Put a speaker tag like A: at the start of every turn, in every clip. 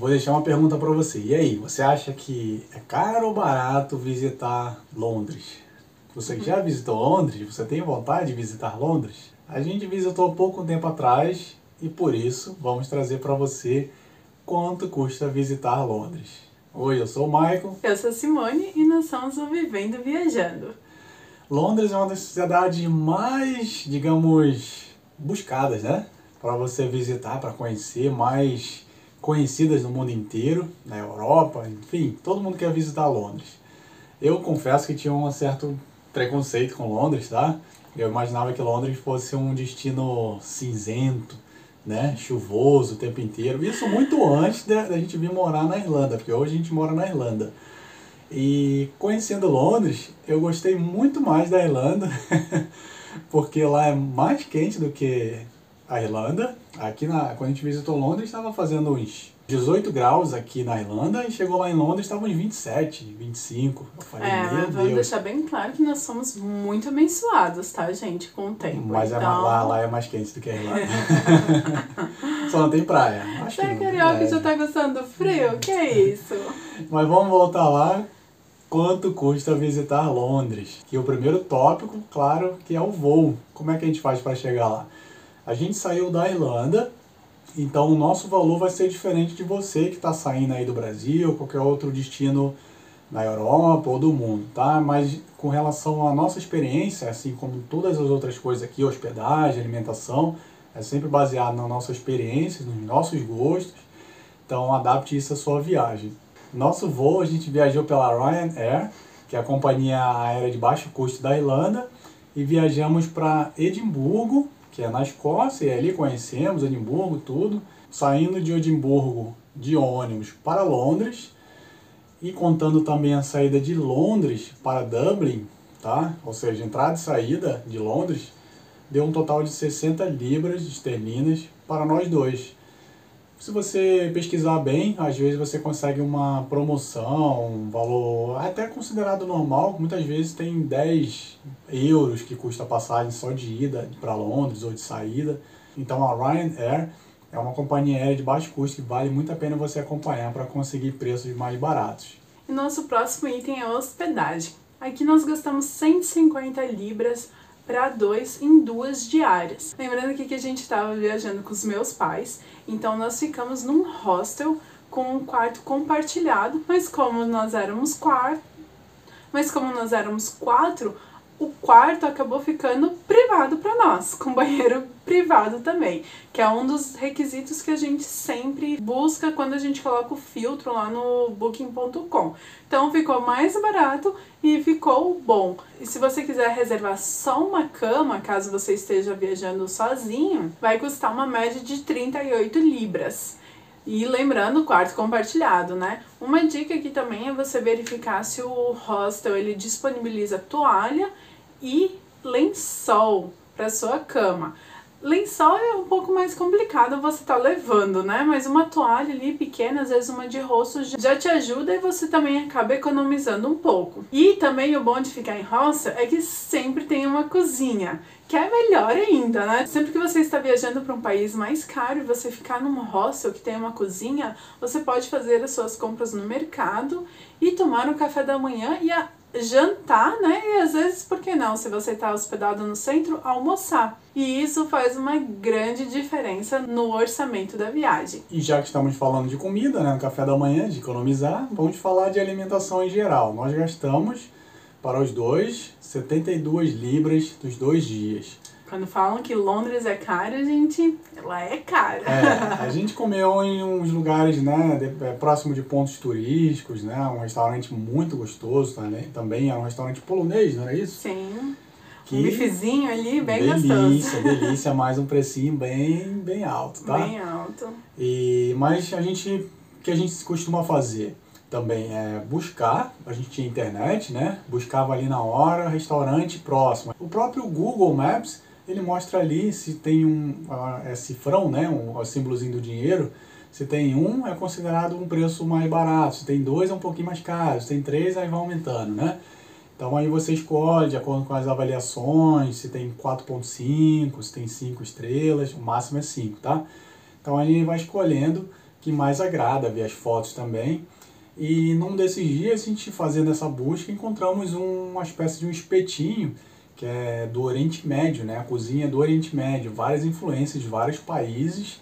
A: Vou deixar uma pergunta para você. E aí, você acha que é caro ou barato visitar Londres? Você que já visitou Londres, você tem vontade de visitar Londres? A gente visitou pouco tempo atrás e por isso vamos trazer para você quanto custa visitar Londres. Oi, eu sou o Michael.
B: Eu sou a Simone e nós somos o Vivendo Viajando.
A: Londres é uma das cidades mais, digamos, buscadas, né? Para você visitar, para conhecer, mais conhecidas no mundo inteiro, na Europa, enfim, todo mundo quer visitar Londres. Eu confesso que tinha um certo preconceito com Londres, tá? Eu imaginava que Londres fosse um destino cinzento, né, chuvoso o tempo inteiro. Isso muito antes da, da gente vir morar na Irlanda, porque hoje a gente mora na Irlanda. E conhecendo Londres, eu gostei muito mais da Irlanda, porque lá é mais quente do que a Irlanda. Aqui na, quando a gente visitou Londres, estava fazendo uns 18 graus aqui na Irlanda e chegou lá em Londres, estava uns 27, 25. Eu falei,
B: é,
A: meu
B: vamos deixar bem claro que nós somos muito abençoados, tá, gente, com o tempo.
A: Mas é
B: então...
A: mais- lá, lá é mais quente do que a Irlanda. Só não tem praia. Acho
B: Você
A: que
B: é carioca
A: É.
B: já tá gostando do frio? Que isso?
A: Mas vamos voltar lá. Quanto custa visitar Londres? Que o primeiro tópico, claro, que é o voo. Como é que a gente faz para chegar lá? A gente saiu da Irlanda, então o nosso valor vai ser diferente de você que está saindo aí do Brasil, qualquer outro destino na Europa ou do mundo, tá? Mas com relação à nossa experiência, assim como todas as outras coisas aqui, hospedagem, alimentação, é sempre baseado na nossa experiência, nos nossos gostos. Então adapte isso à sua viagem. Nosso voo a gente viajou pela Ryanair, que é a companhia aérea de baixo custo da Irlanda, e viajamos para Edimburgo, que é na Escócia, e ali conhecemos Edimburgo, tudo. Saindo de Edimburgo de ônibus para Londres, e contando também a saída de Londres para Dublin, tá? Ou seja, entrada e saída de Londres, deu um total de 60 libras esterlinas para nós dois. Se você pesquisar bem, às vezes você consegue uma promoção, um valor até considerado normal. Muitas vezes tem 10 euros que custa a passagem só de ida para Londres ou de saída. Então a Ryanair é uma companhia aérea de baixo custo que vale muito a pena você acompanhar para conseguir preços mais baratos.
B: E nosso próximo item é hospedagem. Aqui nós gastamos 150 libras para dois em duas diárias. Lembrando aqui que a gente estava viajando com os meus pais, então nós ficamos num hostel com um quarto compartilhado, mas como nós éramos quatro, mas como nós éramos quatro, o quarto acabou ficando privado para nós, com banheiro privado também, que é um dos requisitos que a gente sempre busca quando a gente coloca o filtro lá no booking.com. Então ficou mais barato e ficou bom. E se você quiser reservar só uma cama, caso você esteja viajando sozinho, vai custar uma média de 38 libras. E lembrando, quarto compartilhado, né? Uma dica aqui também é você verificar se o hostel ele disponibiliza toalha e lençol para sua cama. Lençol é um pouco mais complicado você tá levando, né? Mas uma toalha ali pequena, às vezes uma de rosto, já te ajuda e você também acaba economizando um pouco. E também o bom de ficar em hostel é que sempre tem uma cozinha, que é melhor ainda, né? Sempre que você está viajando para um país mais caro e você ficar num hostel que tem uma cozinha, você pode fazer as suas compras no mercado e tomar um café da manhã e a jantar, né? E às vezes, por que não? Se você está hospedado no centro, almoçar. E isso faz uma grande diferença no orçamento da viagem.
A: E já que estamos falando de comida, né, no café da manhã, de economizar, vamos falar de alimentação em geral. Nós gastamos para os dois 72 libras dos dois dias.
B: Quando falam que Londres é caro, gente, ela é cara.
A: É, a gente comeu em uns lugares, né, de- é, próximo de pontos turísticos, né, um restaurante muito gostoso também, também é um restaurante polonês, não era isso?
B: Sim.
A: Que
B: Um bifezinho ali, bem
A: delícia,
B: gostoso.
A: delícia, mais um precinho bem, bem alto, tá?
B: Bem alto.
A: E, mas a gente, o que a gente costuma fazer também é buscar, a gente tinha internet, né? Buscava ali na hora, restaurante próximo. O próprio Google Maps, ele mostra ali se tem um é cifrão, né? Um, o símbolozinho do dinheiro. Se tem um, é considerado um preço mais barato. Se tem dois, é um pouquinho mais caro. Se tem três, aí vai aumentando, né? Então aí você escolhe de acordo com as avaliações, se tem 4.5, se tem 5 estrelas, o máximo é 5, tá? Então aí vai escolhendo que mais agrada, ver as fotos também. E num desses dias, a gente fazendo essa busca, encontramos um, uma espécie de um espetinho que é do Oriente Médio, né? A cozinha do Oriente Médio, várias influências de vários países.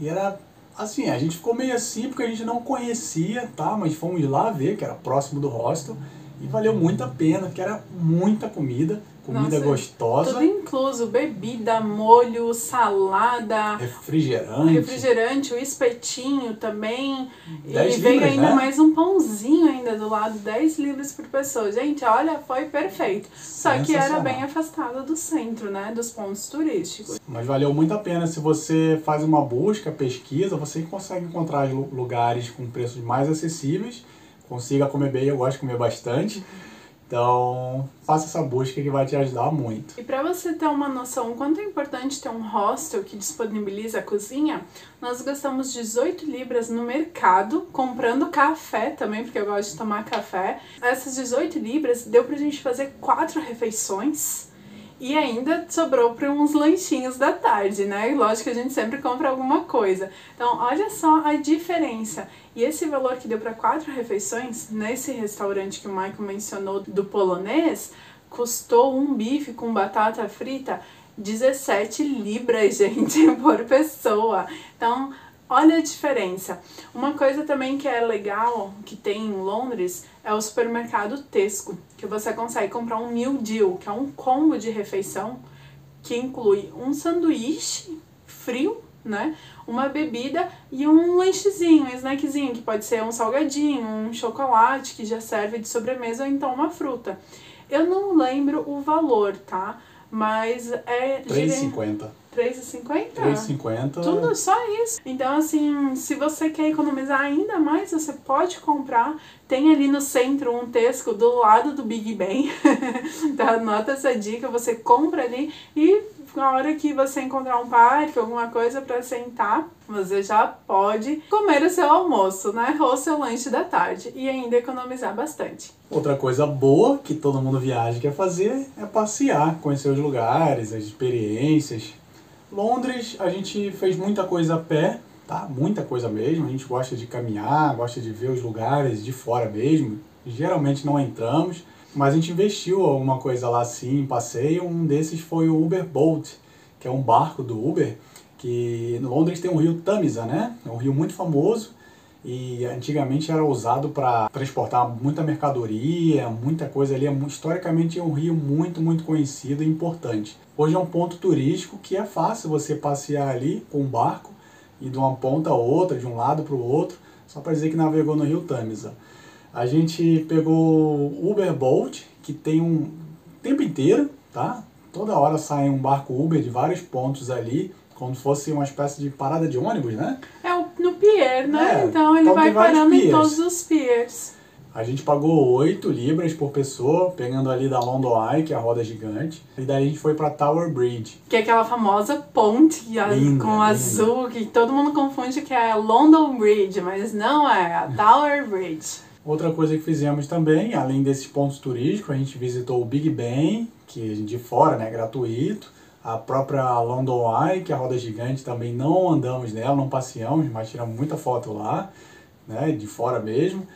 A: E era assim, a gente ficou meio assim porque a gente não conhecia, tá? Mas fomos lá ver, que era próximo do hostel, e valeu muito a pena, que era muita comida comida Nossa, gostosa.
B: Tudo incluso, bebida, molho, salada,
A: refrigerante,
B: refrigerante, o espetinho também. E veio ainda né? mais um pãozinho ainda do lado, 10 libras por pessoa. Gente, olha, foi perfeito. Só que era bem afastado do centro, né, dos pontos turísticos.
A: Mas valeu muito a pena se você faz uma busca, pesquisa, você consegue encontrar lugares com preços mais acessíveis, consiga comer bem, eu gosto de comer bastante. Uhum então, faça essa busca que vai te ajudar muito.
B: E para você ter uma noção quanto é importante ter um hostel que disponibiliza a cozinha, nós gastamos 18 libras no mercado, comprando café também, porque eu gosto de tomar café. Essas 18 libras deu pra gente fazer quatro refeições e ainda sobrou para uns lanchinhos da tarde, né? E lógico que a gente sempre compra alguma coisa. Então, olha só a diferença. E esse valor que deu para quatro refeições, nesse restaurante que o Michael mencionou do polonês, custou um bife com batata frita 17 libras, gente, por pessoa. Então, Olha a diferença. Uma coisa também que é legal, que tem em Londres, é o supermercado Tesco, que você consegue comprar um meal deal, que é um combo de refeição que inclui um sanduíche frio, né? Uma bebida e um lanchezinho, um snackzinho, que pode ser um salgadinho, um chocolate que já serve de sobremesa ou então uma fruta. Eu não lembro o valor, tá? Mas é.
A: 3,50.
B: 3,50?
A: 3,50.
B: Tudo só isso. Então, assim, se você quer economizar ainda mais, você pode comprar. Tem ali no centro um Tesco do lado do Big Ben. então, anota essa dica, você compra ali e na hora que você encontrar um parque, alguma coisa para sentar, você já pode comer o seu almoço, né? Ou seu lanche da tarde e ainda economizar bastante.
A: Outra coisa boa que todo mundo viaja quer fazer é passear, conhecer os lugares, as experiências. Londres, a gente fez muita coisa a pé, tá? Muita coisa mesmo. A gente gosta de caminhar, gosta de ver os lugares de fora mesmo. Geralmente não entramos, mas a gente investiu alguma coisa lá sim, em passeio. Um desses foi o Uber Bolt, que é um barco do Uber, que em Londres tem o rio Tamisa, né? É um rio muito famoso e antigamente era usado para transportar muita mercadoria, muita coisa ali. É historicamente é um rio muito, muito conhecido e importante. Hoje é um ponto turístico que é fácil você passear ali com um barco e de uma ponta a outra, de um lado para o outro, só para dizer que navegou no rio Tamisa. A gente pegou Uber Bolt, que tem um tempo inteiro, tá? Toda hora sai um barco Uber de vários pontos ali, como se fosse uma espécie de parada de ônibus, né?
B: É no pier, né? É, então ele então vai parando em todos os piers.
A: A gente pagou 8 libras por pessoa, pegando ali da London Eye, que é a roda gigante. E daí a gente foi pra Tower Bridge.
B: Que é aquela famosa ponte linda, com linda. azul, que todo mundo confunde que é a London Bridge, mas não é, a Tower Bridge.
A: Outra coisa que fizemos também, além desses pontos turísticos, a gente visitou o Big Ben, que de fora, né, gratuito. A própria London Eye, que é a roda gigante, também não andamos nela, não passeamos, mas tiramos muita foto lá, né, de fora mesmo.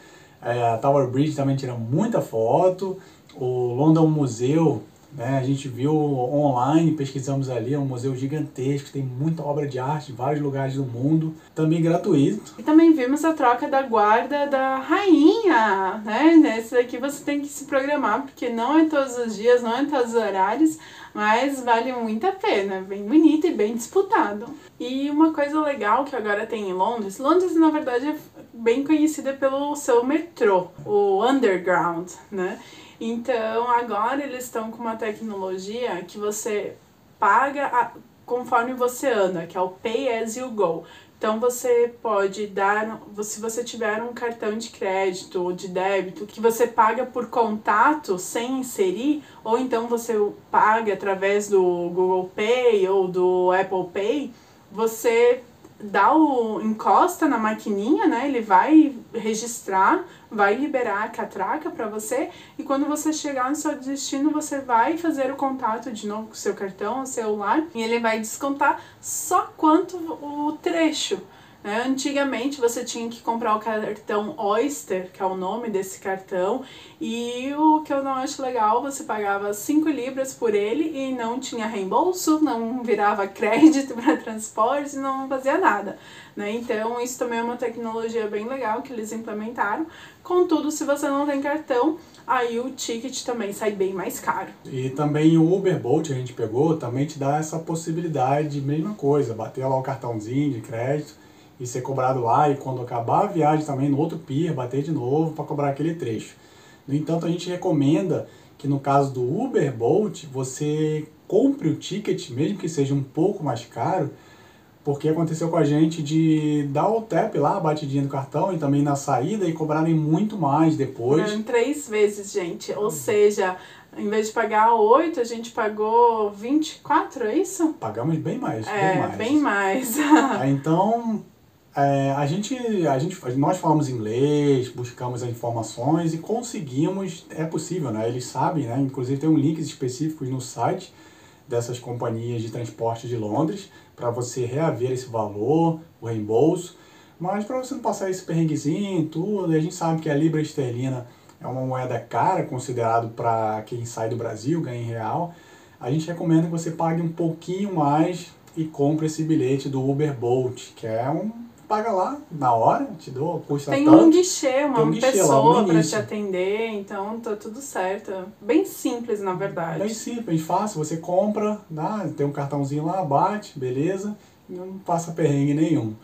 A: É, a Tower Bridge também tira muita foto. O London Museu, né, a gente viu online, pesquisamos ali, é um museu gigantesco, tem muita obra de arte de vários lugares do mundo, também gratuito.
B: E também vimos a troca da guarda da rainha, né? Nesse aqui você tem que se programar, porque não é todos os dias, não é todos os horários, mas vale muito a pena, bem bonito e bem disputado. E uma coisa legal que agora tem em Londres, Londres na verdade é bem conhecida pelo seu metrô, o Underground, né? Então agora eles estão com uma tecnologia que você paga a, conforme você anda, que é o Pay as you go. Então você pode dar, se você tiver um cartão de crédito ou de débito que você paga por contato sem inserir, ou então você paga através do Google Pay ou do Apple Pay, você dá o encosta na maquininha, né? Ele vai registrar, vai liberar a catraca para você e quando você chegar no seu destino, você vai fazer o contato de novo com o seu cartão, o celular, e ele vai descontar só quanto o trecho Né? Antigamente você tinha que comprar o cartão Oyster, que é o nome desse cartão, e o que eu não acho legal, você pagava 5 libras por ele e não tinha reembolso, não virava crédito para transporte, não fazia nada. Né? Então, isso também é uma tecnologia bem legal que eles implementaram. Contudo, se você não tem cartão, aí o ticket também sai bem mais caro.
A: E também o Uber Bolt a gente pegou também te dá essa possibilidade, mesma coisa, bater lá o cartãozinho de crédito e ser cobrado lá e quando acabar a viagem também no outro pier, bater de novo para cobrar aquele trecho. No entanto, a gente recomenda que no caso do Uber Bolt, você compre o ticket, mesmo que seja um pouco mais caro, porque aconteceu com a gente de dar o tap lá, a batidinha do cartão e também na saída e cobrarem muito mais depois.
B: Em três vezes, gente. Ou seja, em vez de pagar 8, a gente pagou 24, é isso?
A: Pagamos bem mais.
B: É,
A: bem mais.
B: Bem mais.
A: Então, é, a, gente, a gente, nós falamos inglês, buscamos as informações e conseguimos, é possível, né? Eles sabem, né? Inclusive tem um links específicos no site dessas companhias de transporte de Londres para você reaver esse valor, o reembolso. Mas para você não passar esse perrenguezinho, tudo, a gente sabe que a libra esterlina é uma moeda cara, considerado para quem sai do Brasil, ganha em real. A gente recomenda que você pague um pouquinho mais e compre esse bilhete do Uber Bolt, que é um paga lá na hora, te dou, custa
B: tem
A: tanto.
B: Um guichê, uma
A: um guichê
B: pessoa para te atender, então tá tudo certo. Bem simples, na verdade.
A: Bem simples, fácil. Você compra, dá, tem um cartãozinho lá, bate, beleza, não passa perrengue nenhum.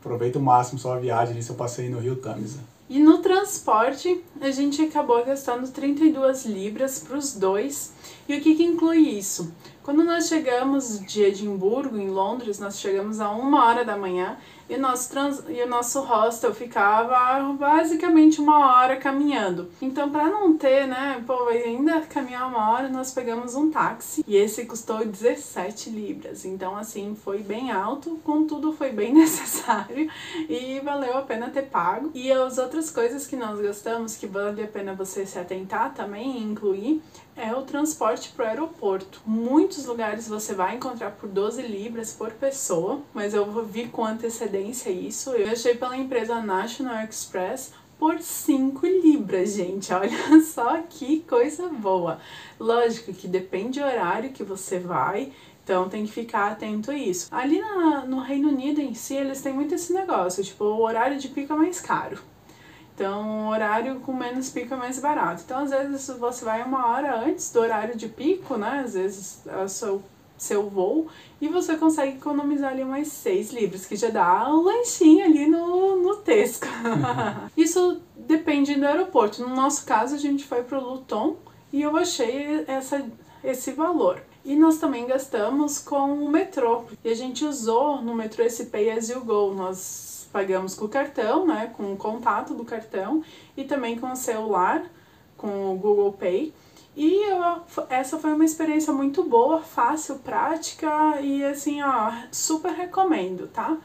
A: Aproveita o máximo sua viagem ali, seu passeio no Rio Tamisa.
B: E no transporte, a gente acabou gastando 32 libras para os dois. E o que, que inclui isso? Quando nós chegamos de Edimburgo, em Londres, nós chegamos a uma hora da manhã e o nosso, trans, e o nosso hostel ficava basicamente uma hora caminhando. Então, para não ter, né, pô, ainda caminhar uma hora, nós pegamos um táxi e esse custou 17 libras. Então, assim, foi bem alto, contudo, foi bem necessário e valeu a pena ter pago. E as outras coisas que nós gastamos, que vale a pena você se atentar também e incluir, é o transporte para o aeroporto. Muitos lugares você vai encontrar por 12 libras por pessoa, mas eu vir com antecedência isso. Eu achei pela empresa National Express por 5 libras, gente. Olha só que coisa boa. Lógico que depende do horário que você vai, então tem que ficar atento a isso. Ali na, no Reino Unido em si, eles têm muito esse negócio, tipo, o horário de pico é mais caro. Então, horário com menos pico é mais barato. Então, às vezes, você vai uma hora antes do horário de pico, né? Às vezes, é o seu, seu voo, e você consegue economizar ali umas 6 libras, que já dá um lanchinho ali no, no Tesco. Isso depende do aeroporto. No nosso caso, a gente foi para o Luton e eu achei essa, esse valor. E nós também gastamos com o metrô. E a gente usou no metrô esse Pay As You Go. Nós pagamos com o cartão, né, com o contato do cartão e também com o celular, com o Google Pay. E eu, essa foi uma experiência muito boa, fácil, prática e assim, ó, super recomendo, tá?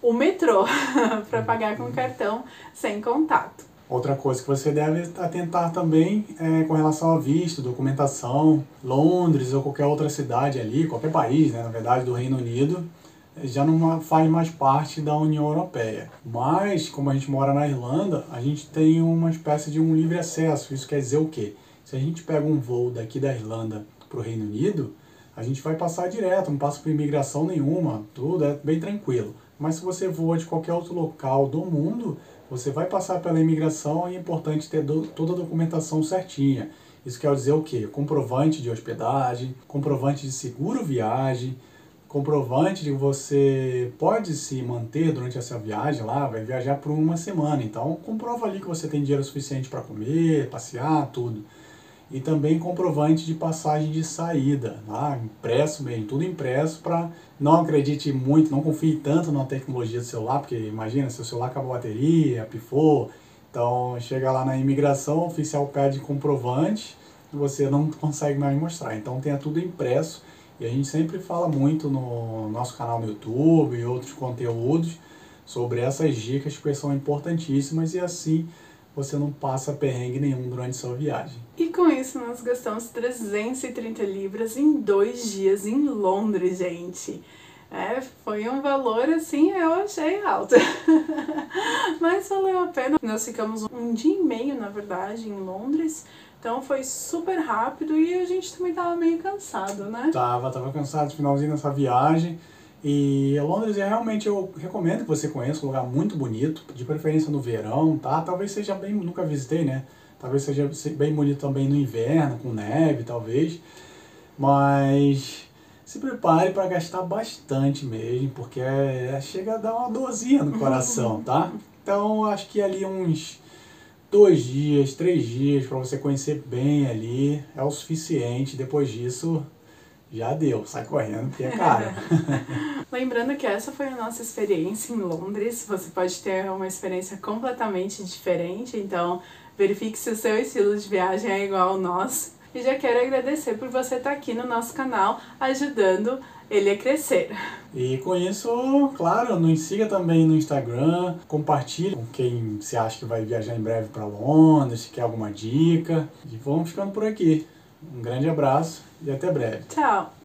B: O metrô para pagar com cartão sem contato.
A: Outra coisa que você deve atentar também é com relação a visto, documentação, Londres ou qualquer outra cidade ali, qualquer país, né, na verdade, do Reino Unido, já não faz mais parte da União Europeia. Mas, como a gente mora na Irlanda, a gente tem uma espécie de um livre acesso. Isso quer dizer o quê? Se a gente pega um voo daqui da Irlanda para o Reino Unido, a gente vai passar direto, não passa por imigração nenhuma, tudo é bem tranquilo. Mas se você voa de qualquer outro local do mundo, você vai passar pela imigração e é importante ter do, toda a documentação certinha. Isso quer dizer o quê? Comprovante de hospedagem, comprovante de seguro viagem, comprovante de que você pode se manter durante essa viagem lá, vai viajar por uma semana. Então, comprova ali que você tem dinheiro suficiente para comer, passear, tudo. E também comprovante de passagem de saída, lá, impresso mesmo, tudo impresso para não acredite muito, não confie tanto na tecnologia do celular, porque imagina, seu celular acabou a bateria, pifou, então chega lá na imigração, o oficial pede comprovante você não consegue mais mostrar. Então tenha tudo impresso e a gente sempre fala muito no nosso canal no YouTube e outros conteúdos sobre essas dicas que são importantíssimas e assim você não passa perrengue nenhum durante sua viagem.
B: E com isso nós gastamos 330 libras em dois dias em Londres, gente. É, foi um valor assim, eu achei alto. Mas valeu a pena. Nós ficamos um dia e meio, na verdade, em Londres. Então foi super rápido e a gente também tava meio cansado, né?
A: Tava, tava cansado, finalzinho dessa viagem. E Londres é realmente, eu recomendo que você conheça, um lugar muito bonito, de preferência no verão, tá? Talvez seja bem, nunca visitei, né? Talvez seja bem bonito também no inverno, com neve, talvez. Mas se prepare para gastar bastante mesmo, porque é, chega a dar uma dorzinha no coração, tá? Então acho que ali uns dois dias, três dias para você conhecer bem ali é o suficiente. Depois disso, já deu, sai correndo porque é caro.
B: Lembrando que essa foi a nossa experiência em Londres. Você pode ter uma experiência completamente diferente, então verifique se o seu estilo de viagem é igual ao nosso. E já quero agradecer por você estar aqui no nosso canal ajudando ele a crescer.
A: E com isso, claro, nos siga também no Instagram, compartilhe com quem você acha que vai viajar em breve para Londres, se quer alguma dica. E vamos ficando por aqui. Um grande abraço e até breve.
B: Tchau!